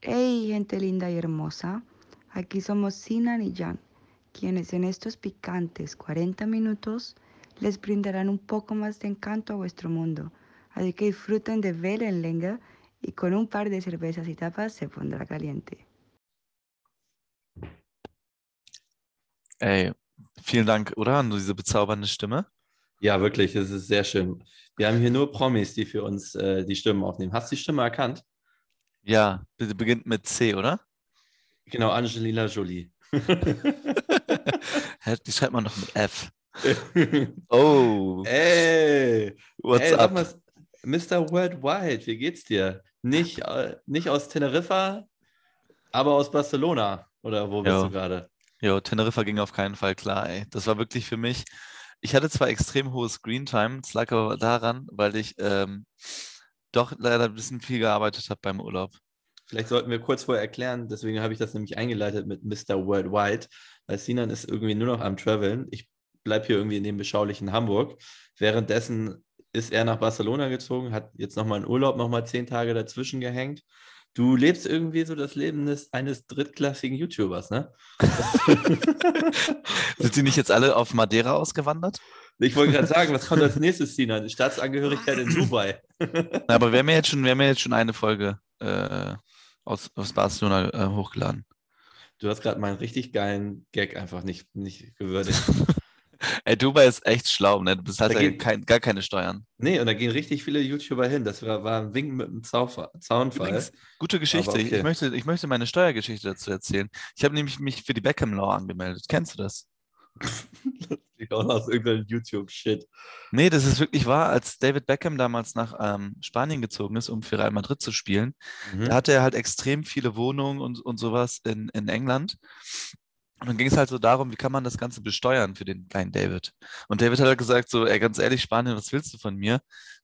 Hey, gente linda y hermosa. Aquí somos Sinan y Jan, quienes en estos picantes 40 minutos les brindarán un poco más de encanto a vuestro mundo. Así que disfruten de Wellenlänge y con un par de cervezas y tapas se pondrá caliente. Ey, vielen Dank, oder? Und diese bezaubernde Stimme. Ja, wirklich, es ist sehr schön. Wir haben hier nur Promis, die für uns äh, die Stimmen aufnehmen. Hast du die Stimme erkannt? Ja, bitte beginnt mit C, oder? Genau, Angelina Jolie. Die schreibt man doch mit F. Oh, Ey, what's ey, up? mal, Mr. Worldwide, wie geht's dir? Nicht, äh, nicht aus Teneriffa, aber aus Barcelona. Oder wo bist Jo. du gerade? Jo, Teneriffa ging auf keinen Fall klar, ey. Das war wirklich für mich. Ich hatte zwar extrem hohe Screentime, es lag aber daran, weil ich ähm, doch leider ein bisschen viel gearbeitet habe beim Urlaub. Vielleicht sollten wir kurz vorher erklären, deswegen habe ich das nämlich eingeleitet mit Mr. Worldwide, weil Sinan ist irgendwie nur noch am Traveln. Ich bleibe hier irgendwie in dem beschaulichen Hamburg. Währenddessen ist er nach Barcelona gezogen, hat jetzt nochmal einen Urlaub, nochmal zehn Tage dazwischen gehängt. Du lebst irgendwie so das Leben des, eines drittklassigen YouTubers, ne? Sind die nicht jetzt alle auf Madeira ausgewandert? Ich wollte gerade sagen, was kommt als nächstes, Sinan? Staatsangehörigkeit in Dubai. Aber wir haben ja jetzt schon, wir haben ja jetzt schon eine Folge äh, aus, aus Barcelona äh, hochgeladen. Du hast gerade meinen richtig geilen Gag einfach nicht, nicht gewürdigt. Ey, Dubai ist echt schlau, ne? Du bezahlst ja kein, gar keine Steuern. Nee, und da gehen richtig viele YouTuber hin. Das war, war ein Wink mit einem Zaunfall. Zaunfall. Übrigens, gute Geschichte. Ich, okay. ich, möchte, ich möchte meine Steuergeschichte dazu erzählen. Ich habe nämlich mich für die Beckham Law angemeldet. Kennst du das? Die auch aus irgendeinem YouTube-Shit. Nee, das ist wirklich wahr. Als David Beckham damals nach ähm, Spanien gezogen ist, um für Real Madrid zu spielen, Mhm. da hatte er halt extrem viele Wohnungen und, und sowas in, in England. Und dann ging es halt so darum, wie kann man das Ganze besteuern für den kleinen David. Und David hat halt gesagt, so, ey, ganz ehrlich, Spanien, was willst du von mir?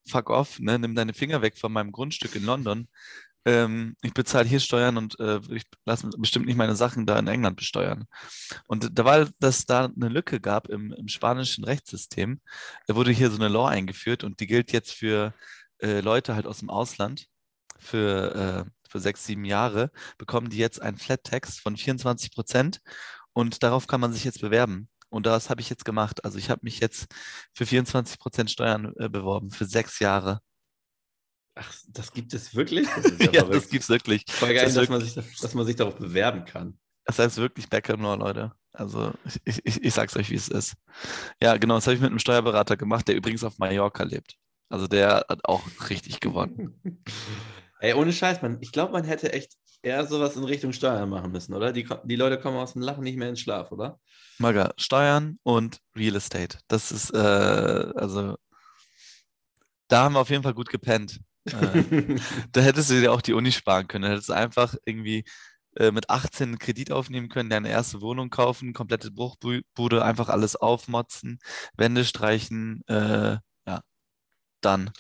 Fuck off, ne? Nimm deine Finger weg von meinem Grundstück in London. Ähm, ich bezahle hier Steuern und äh, ich lasse bestimmt nicht meine Sachen da in England besteuern. Und da war, dass da eine Lücke gab im, im spanischen Rechtssystem, da wurde hier so eine Law eingeführt und die gilt jetzt für äh, Leute halt aus dem Ausland für, äh, für sechs, sieben Jahre, bekommen die jetzt einen Flat Tax von 24 Prozent und darauf kann man sich jetzt bewerben. Und das habe ich jetzt gemacht. Also ich habe mich jetzt für 24 Prozent Steuern äh, beworben, für sechs Jahre. Ach, das gibt es wirklich? Das ist ja, Ja, das gibt's wirklich. Voll geil, das dass man, sich, dass man sich darauf bewerben kann. Das heißt wirklich Beckham Law, Leute. Also ich, ich, ich sag's euch, wie es ist. Ja, genau, das habe ich mit einem Steuerberater gemacht, der übrigens auf Mallorca lebt. Also der hat auch richtig gewonnen. Ey, ohne Scheiß, man. Ich glaube, man hätte echt eher sowas in Richtung Steuern machen müssen, oder? Die, die Leute kommen aus dem Lachen nicht mehr in Schlaf, oder? Maga, Steuern und Real Estate. Das ist, äh, also, da haben wir auf jeden Fall gut gepennt. Äh, da hättest du dir auch die Uni sparen können. Da hättest du einfach irgendwie äh, mit 18 einen Kredit aufnehmen können, deine erste Wohnung kaufen, komplette Bruchbude, einfach alles aufmotzen, Wände streichen, äh, ja, dann.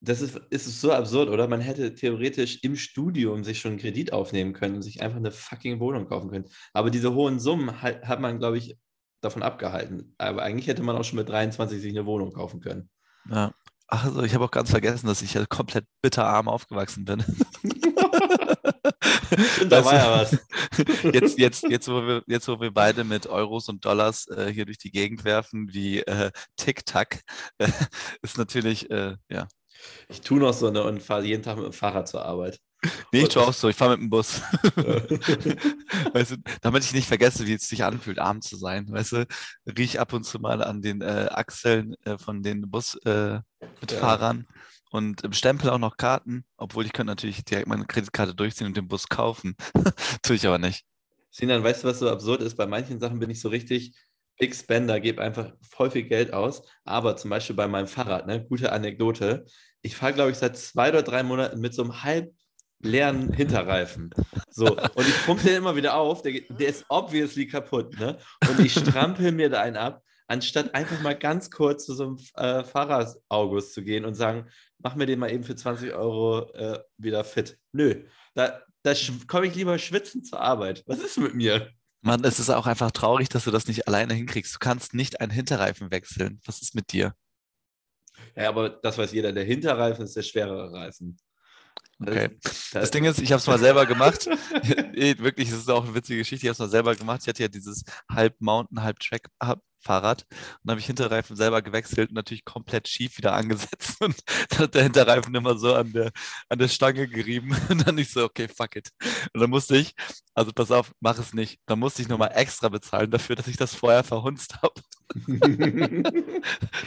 Das ist, ist so absurd, oder? Man hätte theoretisch im Studium sich schon einen Kredit aufnehmen können und sich einfach eine fucking Wohnung kaufen können. Aber diese hohen Summen hat, hat man, glaube ich, davon abgehalten. Aber eigentlich hätte man auch schon mit 23 sich eine Wohnung kaufen können. Ja. Ach, also ich habe auch ganz vergessen, dass ich ja komplett bitterarm aufgewachsen bin. Da Weißt war ja was. Jetzt, jetzt, jetzt, wo wir, jetzt, wo wir beide mit Euros und Dollars äh, hier durch die Gegend werfen, wie äh, Tic-Tac, äh, ist natürlich, äh, ja. Ich tue noch so eine und fahre jeden Tag mit dem Fahrrad zur Arbeit. Nee, ich tue auch so, ich fahre mit dem Bus. weißt du, damit ich nicht vergesse, wie es sich anfühlt, arm zu sein. Weißt du, riech ab und zu mal an den äh, Achseln äh, von den Busmitfahrern äh, Mitfahrern und im Stempel auch noch Karten, obwohl ich könnte natürlich direkt meine Kreditkarte durchziehen und den Bus kaufen. tue ich aber nicht. Sinan, weißt du, was so absurd ist? Bei manchen Sachen bin ich so richtig Big Spender, gebe einfach voll viel Geld aus. Aber zum Beispiel bei meinem Fahrrad, ne, gute Anekdote. Ich fahre, glaube ich, seit zwei oder drei Monaten mit so einem halb leeren Hinterreifen. So, und ich pumpe den immer wieder auf. Der, der ist obviously kaputt, ne? Und ich strampel mir da einen ab, anstatt einfach mal ganz kurz zu so einem äh, Fahrrad-August zu gehen und sagen, mach mir den mal eben für 20 Euro äh, wieder fit. Nö, da, da komme ich lieber schwitzen zur Arbeit. Was ist mit mir? Mann, es ist auch einfach traurig, dass du das nicht alleine hinkriegst. Du kannst nicht einen Hinterreifen wechseln. Was ist mit dir? Ja, aber das weiß jeder. Der Hinterreifen ist der schwerere Reifen. Okay. Das, Das Ding ist, ich habe es mal selber gemacht. Wirklich, es ist auch eine witzige Geschichte. Ich habe es mal selber gemacht. Ich hatte ja dieses halb Mountain, halb Track Fahrrad und dann habe ich Hinterreifen selber gewechselt und natürlich komplett schief wieder angesetzt und dann hat der Hinterreifen immer so an der, an der Stange gerieben und dann ich so, okay, fuck it. Und dann musste ich, also pass auf, mach es nicht. Dann musste ich nochmal extra bezahlen dafür, dass ich das vorher verhunzt habe.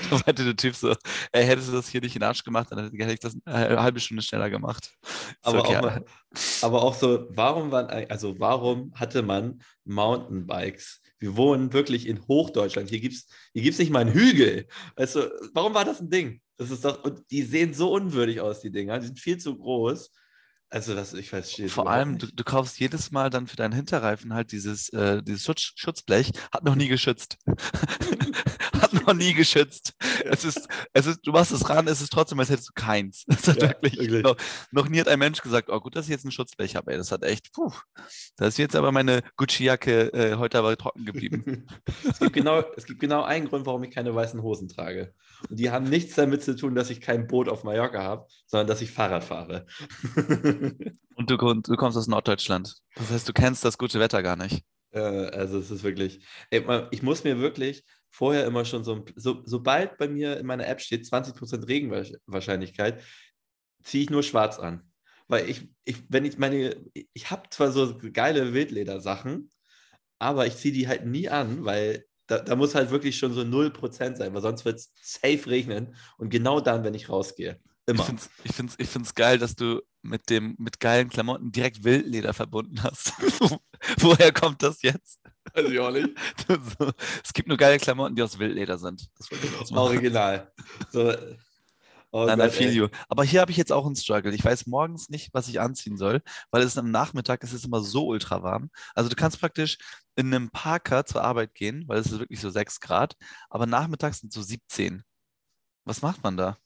Da meinte der Typ so, ey, hättest du das hier nicht in den Arsch gemacht, dann hätte ich das eine halbe Stunde schneller gemacht. So, aber, okay, auch mal, aber auch so, warum waren, also warum hatte man Mountainbikes? Wir wohnen wirklich in Hochdeutschland. Hier gibt es hier gibt's nicht mal einen Hügel. Weißt du, warum war das ein Ding? Das ist doch, und die sehen so unwürdig aus, die Dinger. Die sind viel zu groß. Also, das, ich verstehe Vor allem, du, du kaufst jedes Mal dann für deinen Hinterreifen halt dieses, äh, dieses Schutz, Schutzblech, hat noch nie geschützt. noch nie geschützt. Es ist, es ist, du machst es ran, es ist trotzdem, als hättest du keins. Das hat Ja, wirklich, wirklich. Noch, noch nie hat ein Mensch gesagt, oh gut, dass ich jetzt ein Schutzblech habe, ey. Das hat echt, puh. Da ist jetzt aber meine Gucci-Jacke äh, heute aber trocken geblieben. es, gibt genau, es gibt genau einen Grund, warum ich keine weißen Hosen trage. Und die haben nichts damit zu tun, dass ich kein Boot auf Mallorca habe, sondern dass ich Fahrrad fahre. Und du, du kommst aus Norddeutschland. Das heißt, du kennst das gute Wetter gar nicht. Äh, also es ist wirklich, ich muss mir wirklich vorher immer schon so, ein- so sobald bei mir in meiner App steht 20% Regenwahrscheinlichkeit, ziehe ich nur schwarz an. Weil ich, ich wenn ich meine, ich habe zwar so geile Wildledersachen, aber ich ziehe die halt nie an, weil da, da muss halt wirklich schon so 0% sein, weil sonst wird es safe regnen und genau dann, wenn ich rausgehe. Ich Immer. finde es ich find's, ich find's geil, dass du mit dem mit geilen Klamotten direkt Wildleder verbunden hast. Woher kommt das jetzt? Weiß ich auch nicht. es gibt nur geile Klamotten, die aus Wildleder sind. Das Original. So, oh Nein, I Gott, feel ey. you. Aber hier habe ich jetzt auch einen Struggle. Ich weiß morgens nicht, was ich anziehen soll, weil es ist am Nachmittag es ist immer so ultra warm. Also du kannst praktisch in einem Parker zur Arbeit gehen, weil es ist wirklich so 6 Grad, aber nachmittags sind so 17. Was macht man da?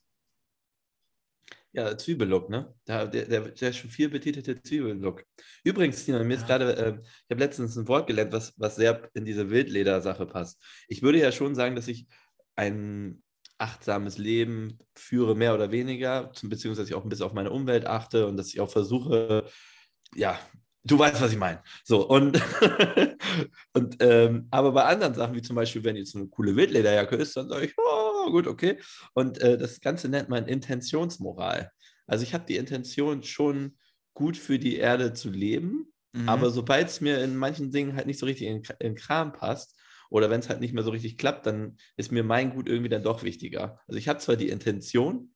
Ja, Zwiebellook, ne? Der, der, der, schon viel betitelte Zwiebellook. Übrigens, Tina, mir ist gerade, äh, ich habe letztens ein Wort gelernt, was, was sehr in diese Wildleder-Sache passt. Ich würde ja schon sagen, dass ich ein achtsames Leben führe, mehr oder weniger, beziehungsweise dass ich auch ein bisschen auf meine Umwelt achte und dass ich auch versuche, ja, du weißt, was ich meine. So, und, und ähm, aber bei anderen Sachen, wie zum Beispiel, wenn jetzt eine coole Wildlederjacke ist, dann sage ich, oh, gut, okay. Und äh, das Ganze nennt man Intentionsmoral. Also ich habe die Intention schon gut für die Erde zu leben, Mhm. aber sobald es mir in manchen Dingen halt nicht so richtig in, in den Kram passt oder wenn es halt nicht mehr so richtig klappt, dann ist mir mein Gut irgendwie dann doch wichtiger. Also ich habe zwar die Intention,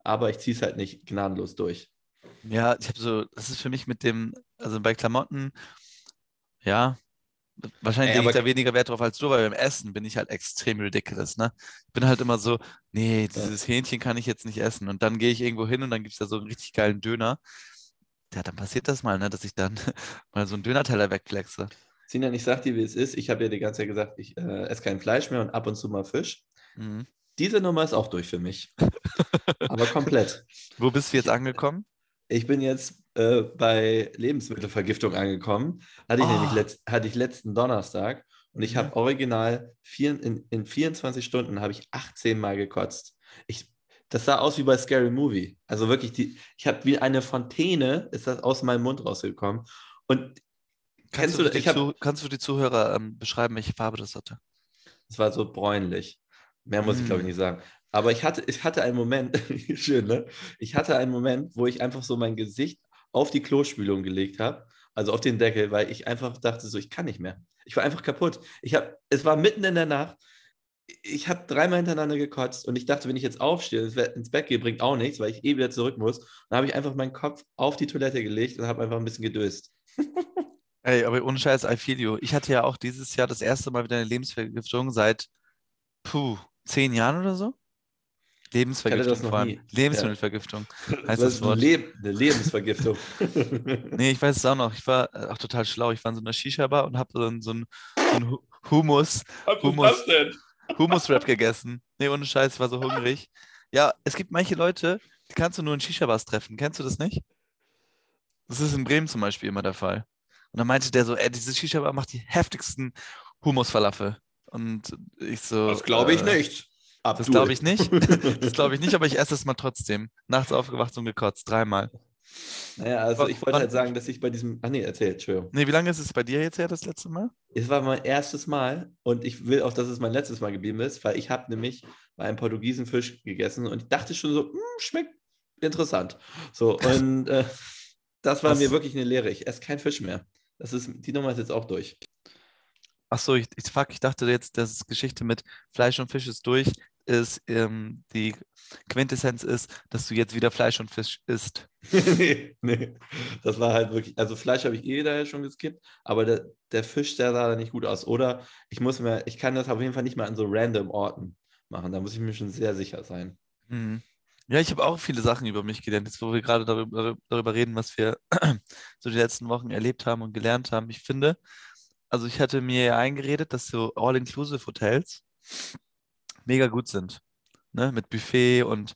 aber ich ziehe es halt nicht gnadenlos durch. Ja, ich habe so, das ist für mich mit dem, also bei Klamotten, ja, wahrscheinlich Ey, lege ich da weniger Wert drauf als du, weil beim Essen bin ich halt extrem ridiculous, ne? Ich bin halt immer so, nee, dieses Hähnchen kann ich jetzt nicht essen. Und dann gehe ich irgendwo hin und dann gibt es da so einen richtig geilen Döner. Ja, dann passiert das mal, ne, dass ich dann mal so einen Dönerteller wegflexe. Sinan, ich sag dir, wie es ist. Ich habe ja die ganze Zeit gesagt, ich äh, esse kein Fleisch mehr und ab und zu mal Fisch. Mhm. Diese Nummer ist auch durch für mich. aber komplett. Wo bist du jetzt angekommen? Ich bin jetzt äh, bei Lebensmittelvergiftung angekommen. Hatte ich Oh. nämlich letzt, hatte ich letzten Donnerstag und ich Mhm. habe original vier, in, in 24 Stunden habe ich 18 Mal gekotzt. Ich, das sah aus wie bei Scary Movie. Also wirklich, die, ich habe wie eine Fontäne, ist das aus meinem Mund rausgekommen. Und Kannst Kennst du, du- ich hab- Zu- kannst du die Zuhörer ähm, beschreiben, welche Farbe das hatte? es war so bräunlich. Mehr muss ich, glaube ich, Mm. nicht sagen. Aber ich hatte, ich hatte einen Moment, schön, ne? Ich hatte einen Moment, wo ich einfach so mein Gesicht auf die Klospülung gelegt habe, also auf den Deckel, weil ich einfach dachte, so, ich kann nicht mehr. Ich war einfach kaputt. Ich habe, es war mitten in der Nacht. Ich habe dreimal hintereinander gekotzt und ich dachte, wenn ich jetzt aufstehe ins Bett gehe, bringt auch nichts, weil ich eh wieder zurück muss. Dann habe ich einfach meinen Kopf auf die Toilette gelegt und habe einfach ein bisschen gedöst. Ey, aber ohne Scheiß, I feel you. Ich hatte ja auch dieses Jahr das erste Mal wieder eine Lebensvergiftung seit, puh, zehn Jahren oder so? Lebensvergiftung das vor allem. nie. Lebensmittelvergiftung. Das Heißt das eine, Wort. Leb eine Lebensvergiftung. Nee, ich weiß es auch noch. Ich war äh, auch total schlau. Ich war in so einer Shisha-Bar und habe so, einen- so einen so Hummus, Hummus. das? Hummus-Wrap gegessen. Nee, ohne Scheiß, ich war so hungrig. Ja, es gibt manche Leute, die kannst du nur in Shisha-Bars treffen. Kennst du das nicht? Das ist in Bremen zum Beispiel immer der Fall. Und dann meinte der so, ey, diese Shisha-Bar macht die heftigsten Hummus-Falafel. Und ich so. Das glaube ich äh, nicht. Das glaube ich nicht. Das glaube ich nicht, aber ich esse es mal trotzdem. Nachts aufgewacht und gekotzt, dreimal. Naja, also ich wollte halt sagen, dass ich bei diesem. Ach nee, erzähl, Entschuldigung. Nee, wie lange ist es bei dir jetzt her, das letzte Mal? Es war mein erstes Mal und ich will auch, dass es mein letztes Mal geblieben ist, weil ich habe nämlich bei einem Portugiesen Fisch gegessen und ich dachte schon so, "Hm, schmeckt interessant. So, und äh, das war Was? mir wirklich eine Lehre. Ich esse kein Fisch mehr. Das ist, die Nummer ist jetzt auch durch. Ach so, ich, ich, fuck, ich dachte jetzt, dass Geschichte mit Fleisch und Fisch ist durch, ist ähm, die Quintessenz ist, dass du jetzt wieder Fleisch und Fisch isst. nee, nee. Das war halt wirklich, also Fleisch habe ich eh daher schon geskippt, aber der, der Fisch, der sah da nicht gut aus. Oder ich muss mir, ich kann das auf jeden Fall nicht mal an so random Orten machen. Da muss ich mir schon sehr sicher sein. Mhm. Ja, ich habe auch viele Sachen über mich gelernt, jetzt wo wir gerade darüber, darüber reden, was wir so die letzten Wochen erlebt haben und gelernt haben. Ich finde, also ich hatte mir ja eingeredet, dass so All-Inclusive-Hotels mega gut sind. Ne? Mit Buffet und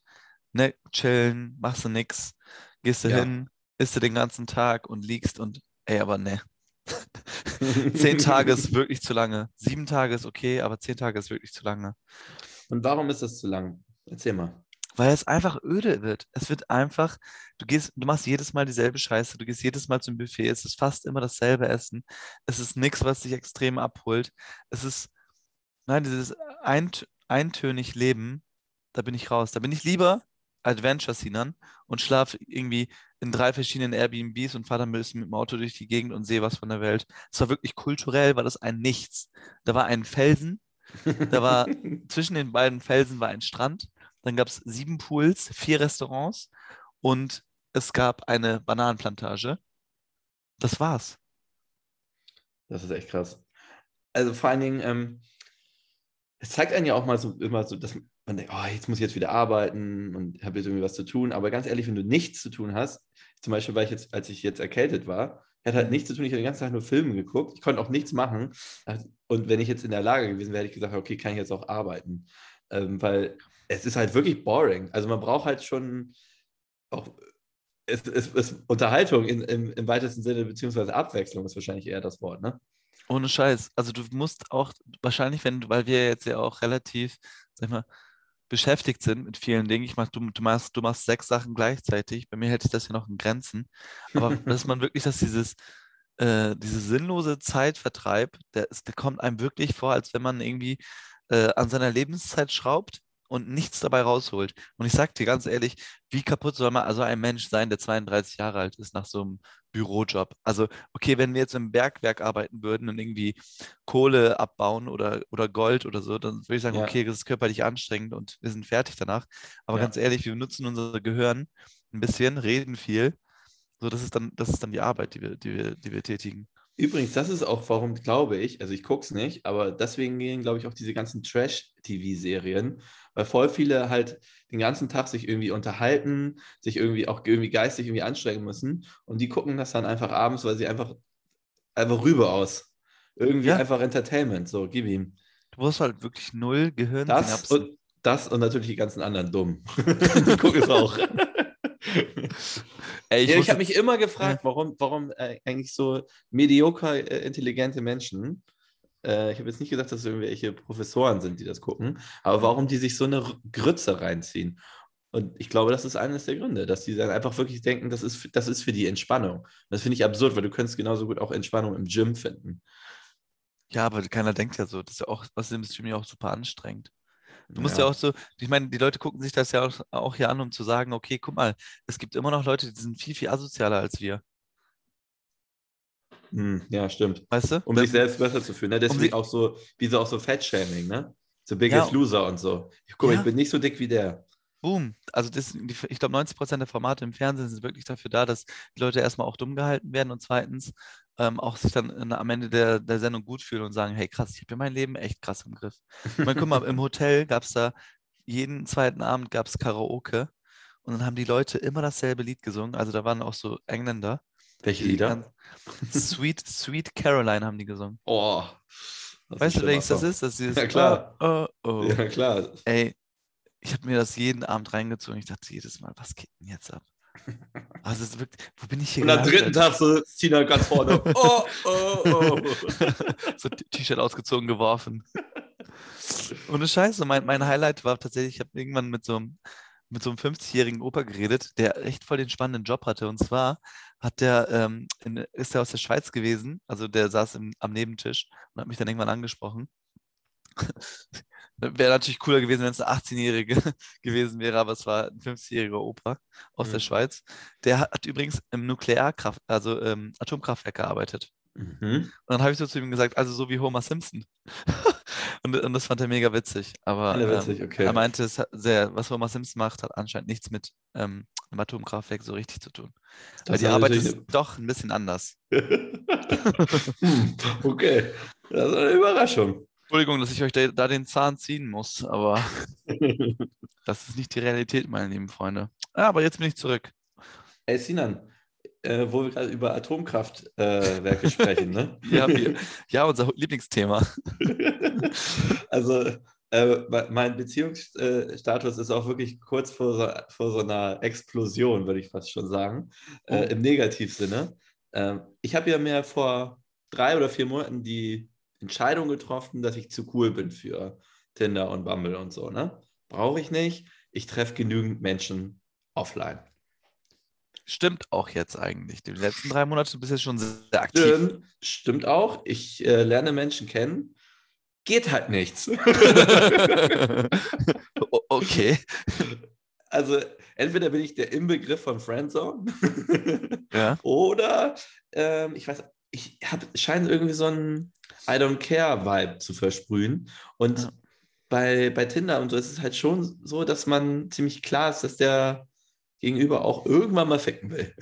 ne, chillen, machst du nix, gehst du Ja. hin, isst du den ganzen Tag und liegst und ey, aber ne. Zehn Tage ist wirklich zu lange. Sieben Tage ist okay, aber zehn Tage ist wirklich zu lange. Und warum ist das zu lang? Erzähl mal. Weil es einfach öde wird. Es wird einfach, du gehst, du machst jedes Mal dieselbe Scheiße, du gehst jedes Mal zum Buffet, es ist fast immer dasselbe Essen. Es ist nichts, was dich extrem abholt. Es ist, nein, dieses eint, eintönig Leben, da bin ich raus. Da bin ich lieber Adventure-Scenern und schlafe irgendwie in drei verschiedenen Airbnbs und fahre dann ein bisschen mit dem Auto durch die Gegend und sehe was von der Welt. Es war wirklich kulturell, war das ein Nichts. Da war ein Felsen, da war zwischen den beiden Felsen war ein Strand. Dann gab es sieben Pools, vier Restaurants und es gab eine Bananenplantage. Das war's. Das ist echt krass. Also vor allen Dingen, ähm, es zeigt einen ja auch mal so immer so, dass man denkt, oh, jetzt muss ich jetzt wieder arbeiten und habe jetzt irgendwie was zu tun. Aber ganz ehrlich, wenn du nichts zu tun hast, zum Beispiel, weil ich jetzt, als ich jetzt erkältet war, ich hatte halt nichts zu tun, ich habe den ganzen Tag nur Filme geguckt, ich konnte auch nichts machen. Und wenn ich jetzt in der Lage gewesen wäre, hätte ich gesagt, okay, kann ich jetzt auch arbeiten. Ähm, weil es ist halt wirklich boring. Also man braucht halt schon auch es, es, es, Unterhaltung in, im, im weitesten Sinne, beziehungsweise Abwechslung ist wahrscheinlich eher das Wort, ne? Ohne Scheiß. Also du musst auch wahrscheinlich, wenn weil wir jetzt ja auch relativ, sag ich mal, beschäftigt sind mit vielen Dingen. Ich mach, du, du, machst, du machst sechs Sachen gleichzeitig. Bei mir hält sich das ja noch in Grenzen. Aber dass man wirklich, dass dieses, äh, diese sinnlose Zeitvertreib, der, ist, der kommt einem wirklich vor, als wenn man irgendwie äh, an seiner Lebenszeit schraubt und nichts dabei rausholt. Und ich sag dir ganz ehrlich, wie kaputt soll man also ein Mensch sein, der 32 Jahre alt ist nach so einem Bürojob? Also, okay, wenn wir jetzt im Bergwerk arbeiten würden und irgendwie Kohle abbauen oder, oder Gold oder so, dann würde ich sagen, Ja. okay, das ist körperlich anstrengend und wir sind fertig danach. Aber Ja. ganz ehrlich, wir nutzen unser Gehirn ein bisschen, reden viel. So, das ist dann, das ist dann die Arbeit, die wir, die wir, die wir tätigen. Übrigens, das ist auch, warum glaube ich, also ich gucke es nicht, aber deswegen gehen, glaube ich, auch diese ganzen Trash-TV-Serien, weil voll viele halt den ganzen Tag sich irgendwie unterhalten, sich irgendwie auch irgendwie geistig irgendwie anstrengen müssen und die gucken das dann einfach abends, weil sie einfach, einfach rüber aus. Irgendwie Ja. einfach Entertainment, so, gib ihm. Du brauchst halt wirklich null Gehirn. Das und, das und natürlich die ganzen anderen dumm. die gucken es auch. Ey, ich ja, ich habe mich immer gefragt, warum, warum äh, eigentlich so medioker äh, intelligente Menschen, äh, ich habe jetzt nicht gesagt, dass es irgendwelche Professoren sind, die das gucken, aber warum die sich so eine Grütze reinziehen. Und ich glaube, das ist eines der Gründe, dass die dann einfach wirklich denken, das ist, das ist für die Entspannung. Und das finde ich absurd, weil du könntest genauso gut auch Entspannung im Gym finden. Ja, aber keiner denkt ja so. Das ist ja auch, was im Stream ja auch super anstrengend. Du musst ja. auch so, ich meine, die Leute gucken sich das ja auch, auch hier an, um zu sagen, okay, guck mal, es gibt immer noch Leute, die sind viel, viel asozialer als wir. Hm, ja, stimmt. Weißt du? Um Wenn- sich selbst besser zu fühlen. Ne? Deswegen sich- auch so, wie so auch so Fettshaming, ne? So Biggest Ja. Loser und so. Guck mal, Ja. ich bin nicht so dick wie der. Boom. Also das, ich glaube, 90 Prozent der Formate im Fernsehen sind wirklich dafür da, dass die Leute erstmal auch dumm gehalten werden und zweitens ähm, auch sich dann in, am Ende der, der Sendung gut fühlen und sagen, hey krass, ich habe ja mein Leben echt krass im Griff. Ich meine, guck mal, im Hotel gab es da jeden zweiten Abend gab es Karaoke und dann haben die Leute immer dasselbe Lied gesungen. Also da waren auch so Engländer. Welche Lieder? Sweet, Sweet Caroline haben die gesungen. Oh. Weißt du, welches das ist? Das ist Ja, klar. Oh, oh. Ja, klar. Ey, ich habe mir das jeden Abend reingezogen. Ich dachte jedes Mal, was geht denn jetzt ab? Also es wirklich, wo bin ich hier Und am dritten Tag so Tina ganz vorne. Oh, oh, oh. so T-Shirt ausgezogen, geworfen. Ohne Scheiße, mein, mein Highlight war tatsächlich, ich habe irgendwann mit so einem mit so einem 50-jährigen Opa geredet, der echt voll den spannenden Job hatte. Und zwar hat der, ähm, in, ist er aus der Schweiz gewesen, also der saß im, am Nebentisch und hat mich dann irgendwann angesprochen. Wäre natürlich cooler gewesen, wenn es eine 18-Jährige gewesen wäre, aber es war ein 50-jähriger Opa aus Mhm. der Schweiz. Der hat, hat übrigens im Nuklearkraft, also ähm, Atomkraftwerk gearbeitet. Mhm. Und dann habe ich so zu ihm gesagt, also so wie Homer Simpson. und, und das fand er mega witzig. Aber Alle ähm, witzig, okay. er meinte, sehr, was Homer Simpson macht, hat anscheinend nichts mit ähm, einem Atomkraftwerk so richtig zu tun. Weil Das die war Arbeit ist doch ein bisschen anders. hm, okay, das ist eine Überraschung. Entschuldigung, dass ich euch da, da den Zahn ziehen muss, aber das ist nicht die Realität, meine lieben Freunde. Ja, aber jetzt bin ich zurück. Ey, Sinan, äh, wo wir gerade über Atomkraftwerke äh, sprechen, ne? Ja, wir, ja, unser Lieblingsthema. also, äh, me- mein Beziehungsstatus ist auch wirklich kurz vor so, vor so einer Explosion, würde ich fast schon sagen, äh, Oh. im Negativsinne. Ähm, ich habe ja mir vor drei oder vier Monaten die Entscheidung getroffen, dass ich zu cool bin für Tinder und Bumble und so. Ne? Brauche ich nicht. Ich treffe genügend Menschen offline. Stimmt auch jetzt eigentlich. Die letzten drei Monate bist du schon sehr aktiv. Stimmt, stimmt auch. Ich äh, lerne Menschen kennen. Geht halt nichts. Okay. also entweder bin ich der Inbegriff von Friendzone Ja. oder ähm, ich weiß, ich habe scheine irgendwie so einen I don't care Vibe zu versprühen. Und Ja. bei, bei Tinder und so ist es halt schon so, dass man ziemlich klar ist, dass der Gegenüber auch irgendwann mal ficken will.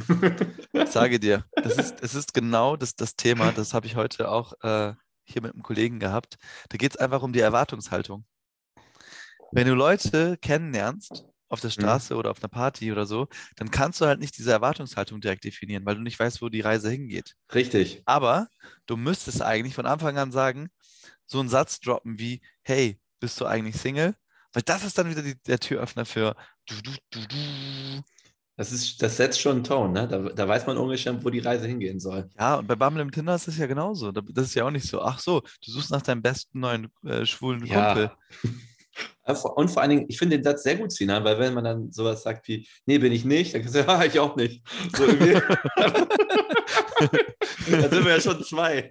Ich sage dir, das ist, es ist genau das, das Thema, das habe ich heute auch äh, hier mit einem Kollegen gehabt. Da geht es einfach um die Erwartungshaltung. Wenn du Leute kennenlernst auf der Straße oder auf einer Party oder so, dann kannst du halt nicht diese Erwartungshaltung direkt definieren, weil du nicht weißt, wo die Reise hingeht. Richtig. Aber du müsstest eigentlich von Anfang an sagen, so einen Satz droppen wie, hey, bist du eigentlich Single? Weil das ist dann wieder die, der Türöffner für du, du, du, du. Das, ist, das setzt schon einen Ton, ne? Da, da weiß man ungefähr, wo die Reise hingehen soll. Ja, und bei Bumble im Tinder ist es ja genauso. Da- Das ist ja auch nicht so, ach so, du suchst nach deinem besten neuen äh, schwulen Kumpel. Ja, vor- Und vor allen Dingen, ich finde den Satz sehr gut, Sinan, weil wenn man dann sowas sagt wie, nee, bin ich nicht, dann kannst du sagen, ja, ich auch nicht. So dann sind wir ja schon zwei.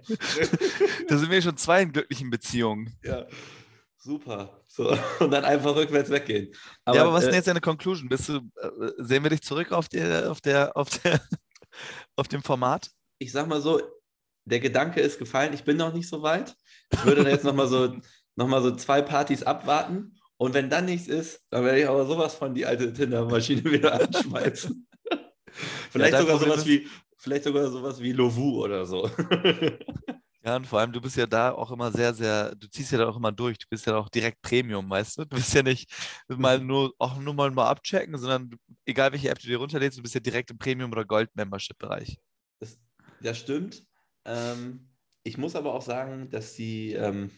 Da sind wir schon zwei in glücklichen Beziehungen. Ja, super. So, und dann einfach rückwärts weggehen. Aber, ja, aber was ist äh, denn jetzt deine Conclusion? Bist du, äh, sehen wir dich zurück auf der, auf der, auf der, auf dem Format? ich sag mal so, der Gedanke ist gefallen, ich bin noch nicht so weit. Ich würde da jetzt nochmal so, noch mal so zwei Partys abwarten. Und wenn dann nichts ist, dann werde ich aber sowas von die alte Tinder-Maschine wieder anschmeißen. vielleicht, dein sogar sowas wie, vielleicht sogar sowas wie Lovu oder so. Ja, und vor allem, du bist ja da auch immer sehr, sehr, du ziehst ja da auch immer durch. Du bist ja auch direkt Premium, weißt du? Du bist ja nicht mal nur, auch nur mal, mal abchecken, sondern egal welche App du dir runterlädst, du bist ja direkt im Premium- oder Gold-Membership-Bereich. Das, das stimmt. Ähm, ich muss aber auch sagen, dass die. Ähm,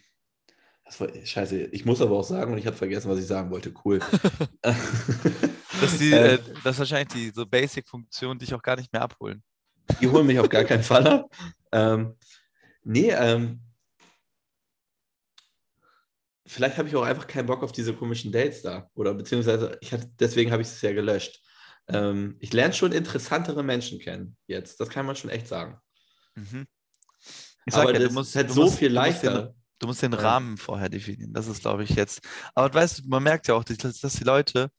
das war, scheiße, ich muss aber auch sagen, und ich habe vergessen, was ich sagen wollte. Cool. Dass die, Äh, äh, das wahrscheinlich die so Basic-Funktionen dich auch gar nicht mehr abholen. Die holen mich auf gar keinen Fall ab. Ähm, nee, ähm, vielleicht habe ich auch einfach keinen Bock auf diese komischen Dates da. Oder beziehungsweise, ich hatte, deswegen habe ich es ja gelöscht. Ähm, ich lerne schon interessantere Menschen kennen jetzt. Das kann man schon echt sagen. Mhm. Ich Aber sag ja, das du musst, ist halt so musst, viel leichter. Du musst den Ja. Rahmen vorher definieren. Das ist, glaube ich, jetzt. Aber weißt du, man merkt ja auch, dass, dass die Leute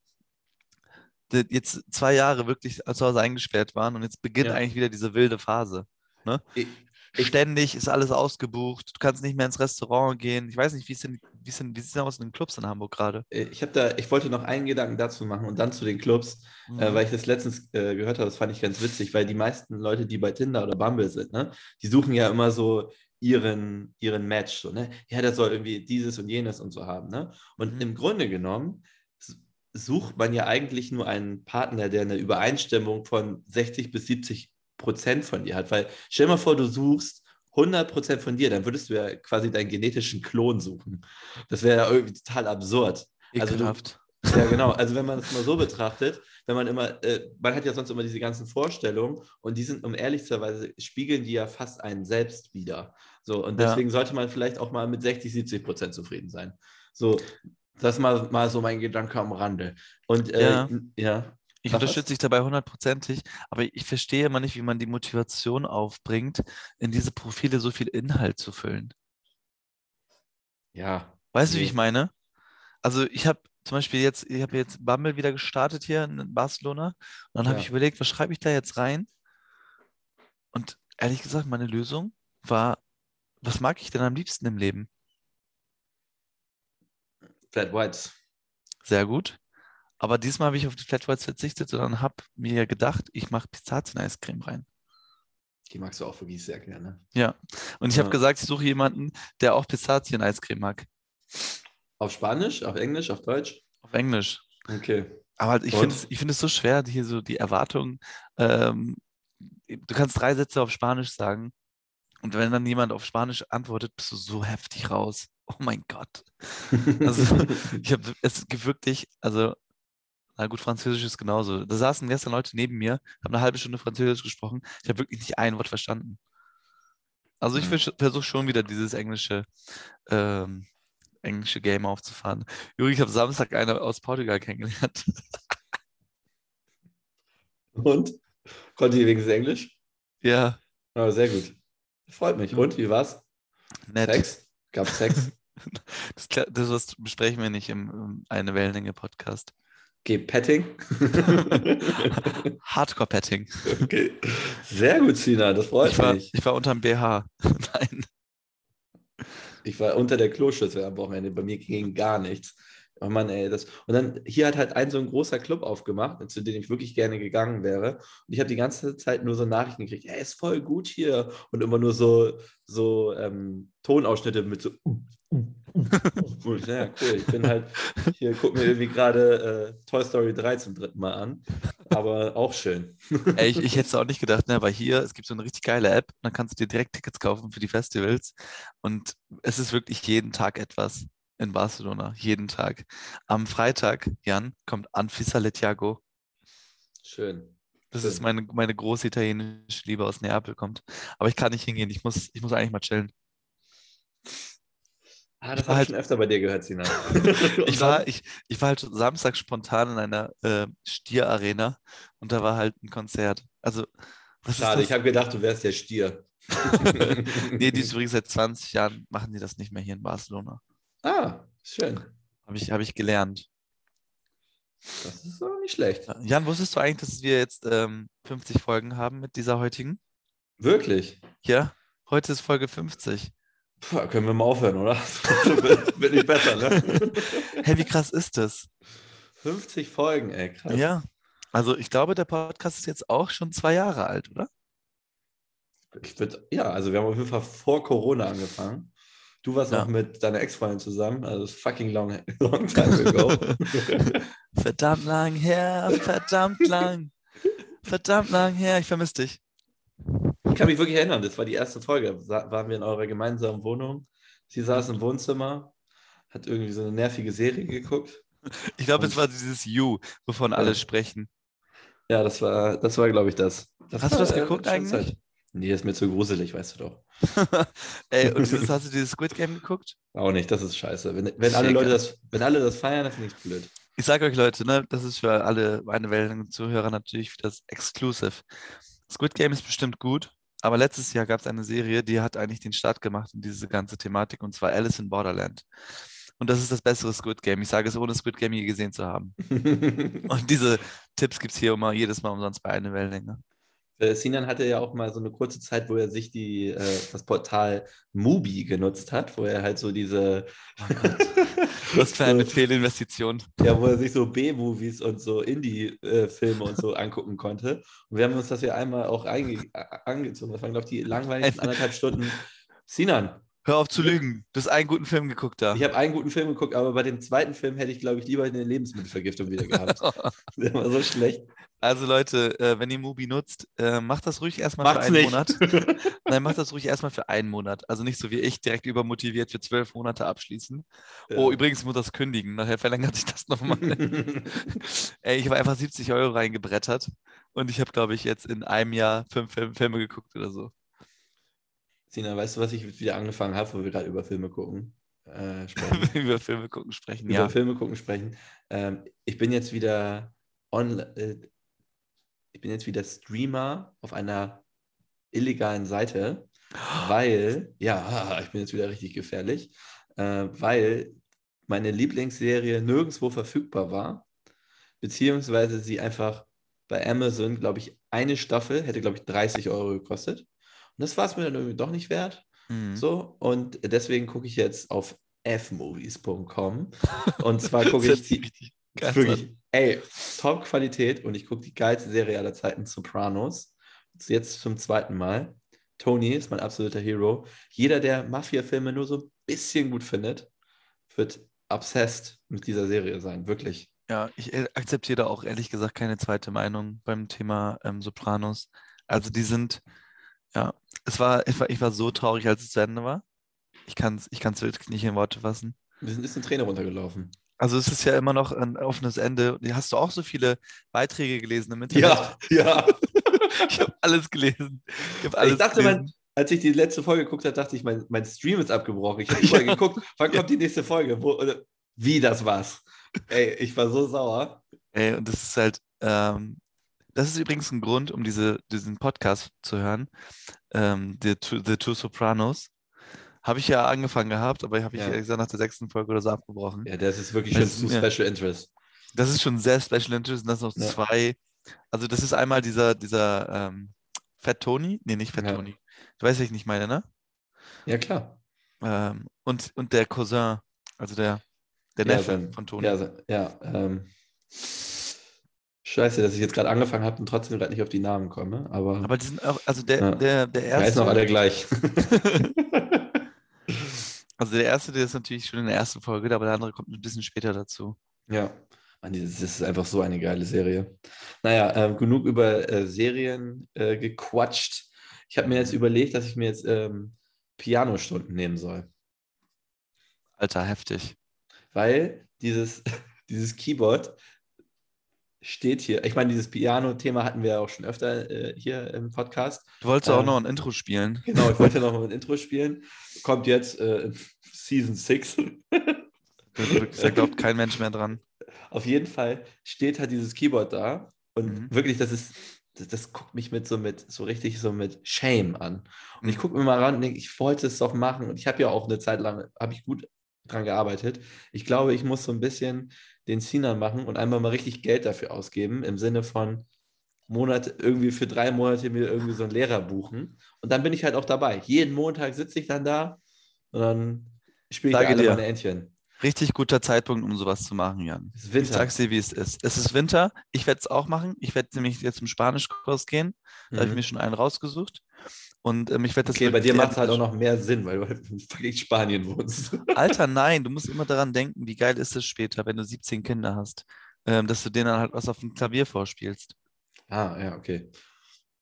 die jetzt zwei Jahre wirklich zu Hause eingesperrt waren und jetzt beginnt Ja. eigentlich wieder diese wilde Phase. Ich, ich, Ständig ist alles ausgebucht, du kannst nicht mehr ins Restaurant gehen. Ich weiß nicht, wie denn, wie denn, wie sieht es denn aus in den Clubs in Hamburg gerade? ich, hab da, ich wollte noch einen Gedanken dazu machen und dann zu den Clubs. Äh, Mhm. weil ich das letztens äh, gehört habe, das fand ich ganz witzig, weil die meisten Leute, die bei Tinder oder Bumble sind, ne, die suchen ja immer so ihren, ihren Match, so, ne? Ja, der soll irgendwie dieses und jenes und so haben, ne? Und Mhm. im Grunde genommen sucht man ja eigentlich nur einen Partner, der eine Übereinstimmung von 60 bis 70 Prozent von dir hat, weil stell dir mal vor, du suchst 100 Prozent von dir, dann würdest du ja quasi deinen genetischen Klon suchen. Das wäre ja irgendwie total absurd. also du- Ekelhaft. Ja, genau. Also wenn man es mal so betrachtet, wenn man immer, äh, man hat ja sonst immer diese ganzen Vorstellungen und die sind, um ehrlich zu sein, spiegeln die ja fast einen selbst wieder. So, und Ja. deswegen sollte man vielleicht auch mal mit 60, 70 Prozent zufrieden sein. So, Das ist mal, mal so mein Gedanke am Rande. Und äh, Ja. ja. Ich unterstütze dich dabei hundertprozentig, aber ich verstehe immer nicht, wie man die Motivation aufbringt, in diese Profile so viel Inhalt zu füllen. Ja. Weißt du, wie Nee. ich meine? Also ich habe zum Beispiel jetzt, ich habe jetzt Bumble wieder gestartet hier in Barcelona und dann habe Ja. ich überlegt, was schreibe ich da jetzt rein? Und ehrlich gesagt, meine Lösung war, was mag ich denn am liebsten im Leben? Flat Whites. Sehr gut. Aber diesmal habe ich auf die Flat Whites verzichtet, sondern habe mir gedacht, ich mache Pistazien-Eiscreme rein. Die magst du auch wirklich sehr gerne. Ja. Und ich habe Ja. gesagt, ich suche jemanden, der auch Pistazien-Eiscreme mag. Auf Spanisch, auf Englisch, auf Deutsch? Auf Englisch. Okay. Aber halt, ich finde es ich find so schwer, hier so die Erwartungen. Ähm, du kannst drei Sätze auf Spanisch sagen. Und wenn dann jemand auf Spanisch antwortet, bist du so heftig raus. Oh mein Gott. Also, Ich habe es gibt wirklich, also, na gut, Französisch ist genauso. Da saßen gestern Leute neben mir, haben eine halbe Stunde Französisch gesprochen. Ich habe wirklich nicht ein Wort verstanden. Also ich Mhm. versuche schon wieder dieses englische, ähm, englische Game aufzufahren. Übrigens, ich habe Samstag eine aus Portugal kennengelernt. Und? Konnte die wenigstens Englisch? Ja, Ah, sehr gut. Freut mich. Und, wie war's? nett. Sex? Gab's Sex? Das, das was besprechen wir nicht im, im eine Wellenlänge Podcast. Geh Petting? Hardcore-Petting. okay. Sehr gut, Sina, das freut Ich war, mich. ich war unterm BH. Nein. Ich war unter der Kloschüssel am Wochenende. Bei mir ging gar nichts. Oh Mann, ey, das. Und dann hier hat halt ein so ein großer Club aufgemacht, zu dem ich wirklich gerne gegangen wäre. Und ich habe die ganze Zeit nur so Nachrichten gekriegt, ey, ist voll gut hier. Und immer nur so, so ähm, Tonausschnitte mit so. Und ich, ja, cool. Ich bin halt hier, guck mir irgendwie gerade äh, Toy Story 3 zum dritten Mal an. Aber auch schön. Ey, ich, ich hätte es auch nicht gedacht, ne? weil hier, es gibt so eine richtig geile App, dann kannst du dir direkt Tickets kaufen für die Festivals und es ist wirklich jeden Tag etwas in Barcelona, jeden Tag. Am Freitag, Jan, kommt Anfisa Letiago. Schön. Das Schön. ist meine, meine große italienische Liebe aus Neapel kommt. Aber ich kann nicht hingehen, ich muss, ich muss eigentlich mal chillen. Ah, das war habe halt- ich schon öfter bei dir gehört, Sina. Ich war, ich, ich war halt Samstag spontan in einer äh, Stierarena und da war halt ein Konzert. Also, was Schade, ist ich habe gedacht, du wärst der Stier. nee, die ist übrigens seit 20 Jahren, machen die das nicht mehr hier in Barcelona. Ah, schön. Habe ich, hab ich gelernt. Das ist auch nicht schlecht. Jan, wusstest du eigentlich, dass wir jetzt ähm, 50 Folgen haben mit dieser heutigen? Wirklich? Ja, heute ist Folge 50. Puh, können wir mal aufhören, oder? wird, wird nicht besser, ne? Hey, wie krass ist das? 50 Folgen, ey, krass. Ja. Also ich glaube, der Podcast ist jetzt auch schon zwei Jahre alt, oder? Ich würd, ja, also wir haben auf jeden Fall vor Corona angefangen. Du warst Ja. noch mit deiner Ex-Freundin zusammen, also fucking long, long time ago. verdammt lang her, verdammt lang. Verdammt lang her, ich vermisse dich. ich kann mich wirklich erinnern, das war die erste Folge. Sa waren wir in eurer gemeinsamen Wohnung. Sie saß im Wohnzimmer, hat irgendwie so eine nervige Serie geguckt. Ich glaube, es war dieses You, wovon alle sprechen. Ja, das war, das war, glaube ich, das. das Hast du war, das äh, geguckt schöne eigentlich? Zeit. Nee, ist mir zu gruselig, weißt du doch. Ey, und dieses, hast du dieses Squid Game geguckt? Auch nicht, das ist scheiße. Wenn, wenn, alle, Leute das, wenn alle das feiern, dann finde ich es blöd. Ich sage euch, Leute, ne, das ist für alle meine Wellen Zuhörer natürlich das Exclusive. Squid Game ist bestimmt gut, aber letztes Jahr gab es eine Serie, die hat eigentlich den Start gemacht in diese ganze Thematik, und zwar Alice in Borderland. Und das ist das bessere Squid Game. Ich sage es, ohne Squid Game je gesehen zu haben. Und diese Tipps gibt es hier immer jedes Mal umsonst bei einer Wellenlänge. Äh, Sinan hatte ja auch mal so eine kurze Zeit, wo er sich die, äh, das Portal Mubi genutzt hat, wo er halt so diese. Oh Gott. Was für eine Fehlinvestition. Ja, wo er sich so B-Movies und so Indie-Filme und so angucken konnte. Und wir haben uns das ja einmal auch angezogen. Das waren, glaube ich, die langweiligsten anderthalb Stunden. Sinan, Hör auf zu lügen. Du hast einen guten Film geguckt da. ich habe einen guten Film geguckt, aber bei dem zweiten Film hätte ich, glaube ich, lieber eine Lebensmittelvergiftung wieder gehabt. Der war so schlecht. Also Leute, äh, wenn ihr Mubi nutzt, äh, macht das ruhig erstmal Macht's für einen nicht. Monat. Nein, macht das ruhig erstmal für einen Monat. Also nicht so wie ich, direkt übermotiviert für zwölf Monate abschließen. Oh, übrigens muss das kündigen. Nachher verlängert sich das nochmal. Ey, ich habe einfach 70 Euro reingebrettert und ich habe, glaube ich, jetzt in einem Jahr fünf Film Filme geguckt oder so. Sina, weißt du, was ich wieder angefangen habe, wo wir gerade über Filme gucken? äh, über Filme gucken sprechen, über ja. Filme gucken sprechen. Ähm, ich bin jetzt wieder on, äh, ich bin jetzt wieder Streamer auf einer illegalen Seite, weil, ja, ich bin jetzt wieder richtig gefährlich, äh, weil meine Lieblingsserie nirgendwo verfügbar war, beziehungsweise sie einfach bei Amazon, glaube ich, eine Staffel hätte, glaube ich, 30 Euro gekostet. Und das war es mir dann irgendwie doch nicht wert. Mhm. So, und deswegen gucke ich jetzt auf fmovies.com. Und zwar gucke ich die, wirklich, ey, Top-Qualität und ich gucke die geilste Serie aller Zeiten, Sopranos. Jetzt zum zweiten Mal. Tony ist mein absoluter Hero. Jeder, der Mafia-Filme nur so ein bisschen gut findet, wird obsessed mit dieser Serie sein, wirklich. Ja, ich äh, akzeptiere da auch ehrlich gesagt keine zweite Meinung beim Thema ähm, Sopranos. Also die sind, ja, es war, ich war, ich war so traurig, als es zu Ende war. Ich kann es ich kann's wirklich nicht in Worte fassen. Wir sind ist eine Träne runtergelaufen. Also es ist ja immer noch ein offenes Ende. Hast du auch so viele Beiträge gelesen im Internet? ja. Ich habe alles gelesen. Ich habe alles ich dachte, gelesen. mein, als ich die letzte Folge geguckt habe, dachte ich, mein, mein Stream ist abgebrochen. Ich habe überall geguckt, wann kommt die nächste Folge? Wo, wie das war's? Ey, ich war so sauer. Ey, und das ist halt, ähm, das ist übrigens ein Grund, um diese, diesen Podcast zu hören. Ähm, The, Two, The Two Sopranos. Habe ich ja angefangen gehabt, aber habe ich Ja. ehrlich gesagt nach der sechsten Folge oder so abgebrochen. Ja, das ist wirklich schon zu mir- Special Interest. Das ist schon sehr Special Interest und das sind noch Ja. zwei. Also das ist einmal dieser, dieser ähm, Fat Tony. Nee, nicht Fat Ja. Tony. Du weißt, was ich nicht meine, ne? Ja, klar. Ähm, und, und der Cousin, also der, der Ja, Neffe sein- von Tony. Ja, ja. Ähm, scheiße, dass ich jetzt gerade angefangen habe und trotzdem gerade nicht auf die Namen komme. Aber, Aber die sind auch, also der, Ja. der, der ja, ist erste. noch alle gleich. Also der erste, der ist natürlich schon in der ersten Folge, aber der andere kommt ein bisschen später dazu. ja. Mann, das ist einfach so eine geile Serie. Naja, ähm, genug über äh, Serien äh, gequatscht. Ich habe mir jetzt überlegt, dass ich mir jetzt ähm, Pianostunden nehmen soll. Alter, heftig. weil dieses, dieses Keyboard steht hier. Ich meine, dieses Piano-Thema hatten wir ja auch schon öfter äh, hier im Podcast. Du wolltest auch Ähm, noch ein Intro spielen. Genau, ich wollte noch ein Intro spielen. Kommt jetzt äh, in Season 6. Da glaubt kein Mensch mehr dran. Auf jeden Fall steht halt dieses Keyboard da und Mhm. wirklich, das ist, das, das guckt mich mit so mit so richtig so mit Shame an. Und ich Mhm. gucke mir mal ran und denke, ich wollte es doch machen und ich habe ja auch eine Zeit lang, habe ich gut dran gearbeitet. Ich glaube, ich muss so ein bisschen den Sinan machen und einmal mal richtig Geld dafür ausgeben, im Sinne von Monat, irgendwie für drei Monate mir irgendwie so einen Lehrer buchen. Und dann bin ich halt auch dabei. Jeden Montag sitze ich dann da und dann spiele ich Sage alle dir. meine Entchen. Richtig guter Zeitpunkt, um sowas zu machen, Jan. Es ist Ich Winter. sag's dir, wie es ist. Es ist Winter. Ich werde es auch machen. Ich werde nämlich jetzt zum Spanischkurs gehen. Da habe ich Mhm. mir schon einen rausgesucht. Und ähm, ich werde das Okay, bei dir macht es halt auch noch mehr Sinn, weil du halt in Spanien wohnst. Alter, nein, du musst immer daran denken, wie geil ist es später, wenn du 17 Kinder hast, ähm, dass du denen dann halt was auf dem Klavier vorspielst. Ah, ja, okay.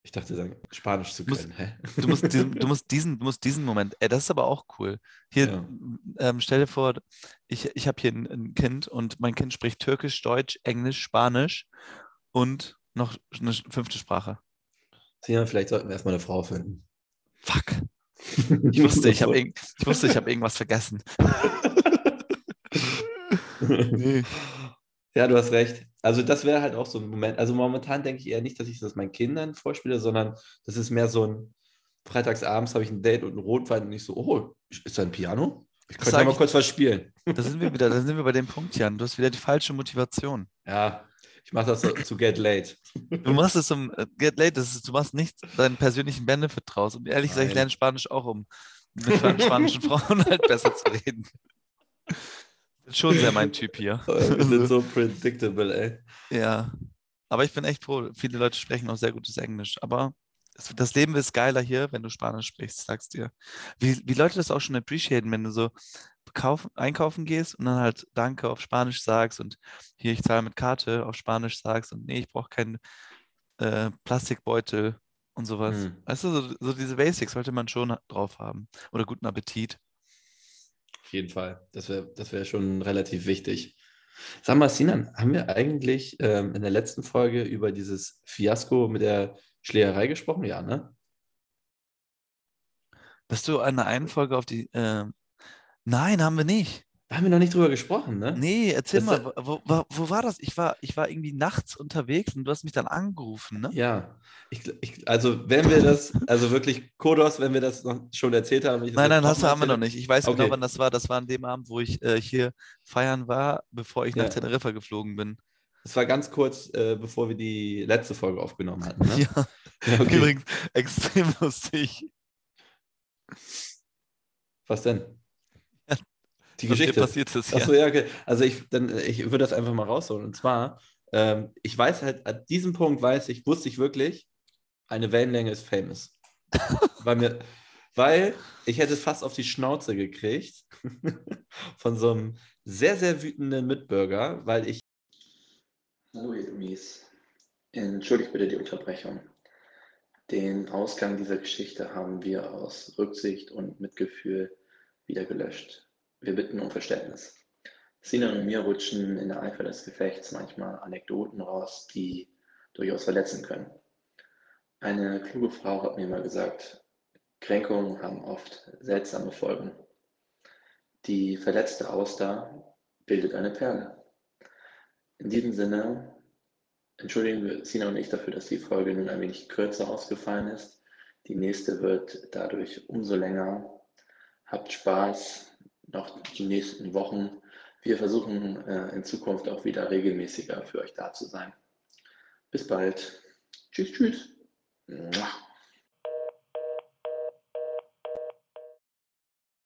Ich dachte, sagen, Spanisch zu können. Du musst diesen, du musst diesen, du musst diesen Moment, ey, das ist aber auch cool. Hier, Ja. ähm, stell dir vor, ich, ich habe hier ein, ein Kind und mein Kind spricht Türkisch, Deutsch, Englisch, Spanisch und noch eine fünfte Sprache. Sinan, vielleicht sollten wir erstmal eine Frau finden. Fuck. Ich wusste, ich habe ich wusste, ich habe irgendwas vergessen. Nee. Ja, du hast recht. Also das wäre halt auch so ein Moment. Also momentan denke ich eher nicht, dass ich das meinen Kindern vorspiele, sondern das ist mehr so ein Freitagsabends habe ich ein Date und einen Rotwein und ich so, oh, ist da ein Piano? Ich könnte mal kurz was spielen. Da sind wir wieder, da sind wir bei dem Punkt, Jan. Du hast wieder die falsche Motivation. Ja, ich mache das zu get late. Du machst es um äh, Get Late, das ist, du machst nicht deinen persönlichen Benefit draus. Und ehrlich gesagt, ich lerne Spanisch auch, um mit span- spanischen Frauen halt besser zu reden. Ist schon sehr mein Typ hier. Wir sind so predictable, ey. Ja. Aber ich bin echt froh. Viele Leute sprechen auch sehr gutes Englisch. Aber das Leben ist geiler hier, wenn du Spanisch sprichst, sagst dir. Wie, wie Leute das auch schon appreciaten, wenn du so kaufen, einkaufen gehst und dann halt Danke auf Spanisch sagst und hier, ich zahle mit Karte auf Spanisch sagst und nee, ich brauche keinen äh, Plastikbeutel und sowas. Hm. Weißt du, so, so diese Basics sollte man schon drauf haben. Oder guten Appetit. Auf jeden Fall. Das wäre das wär schon relativ wichtig. Sag mal, Sinan, haben wir eigentlich ähm, in der letzten Folge über dieses Fiasko mit der Schlägerei gesprochen? Ja, ne? Dass du eine Einfolge auf die, äh, Nein, haben wir nicht. Da haben wir noch nicht drüber gesprochen, ne? Nee, erzähl Das- mal, wo, wo, wo war das? Ich war, ich war irgendwie nachts unterwegs und du hast mich dann angerufen, ne? Ja, ich, ich, also wenn wir das, also wirklich Kodos, wenn wir das noch schon erzählt haben. das Nein, nein, jetzt hast du nochmal haben wir noch nicht. Ich weiß genau, Okay. wann das war. Das war an dem Abend, wo ich äh, hier feiern war, bevor ich nach Ja. Teneriffa geflogen bin. Das war ganz kurz, äh, bevor wir die letzte Folge aufgenommen hatten. Ne? Ja, Ja, okay. übrigens extrem lustig. Was denn? Die Geschichte. passiert ist, ja. Achso, ja, okay. Also ich, dann, ich würde das einfach mal rausholen. Und zwar, ähm, ich weiß halt, an diesem Punkt weiß ich, wusste ich wirklich, eine Wellenlänge ist famous. weil, mir, weil ich hätte fast auf die Schnauze gekriegt von so einem sehr, sehr wütenden Mitbürger, weil ich Hallo ihr Dummies. Entschuldigt bitte die Unterbrechung. Den Ausgang dieser Geschichte haben wir aus Rücksicht und Mitgefühl wieder gelöscht. Wir bitten um Verständnis. Sinan und mir rutschen in der Eifer des Gefechts manchmal Anekdoten raus, die durchaus verletzen können. Eine kluge Frau hat mir mal gesagt, Kränkungen haben oft seltsame Folgen. Die verletzte Auster bildet eine Perle. In diesem Sinne entschuldigen wir Sina und ich dafür, dass die Folge nun ein wenig kürzer ausgefallen ist. Die nächste wird dadurch umso länger. Habt Spaß noch die nächsten Wochen. Wir versuchen äh, in Zukunft auch wieder regelmäßiger für euch da zu sein. Bis bald. Tschüss, tschüss.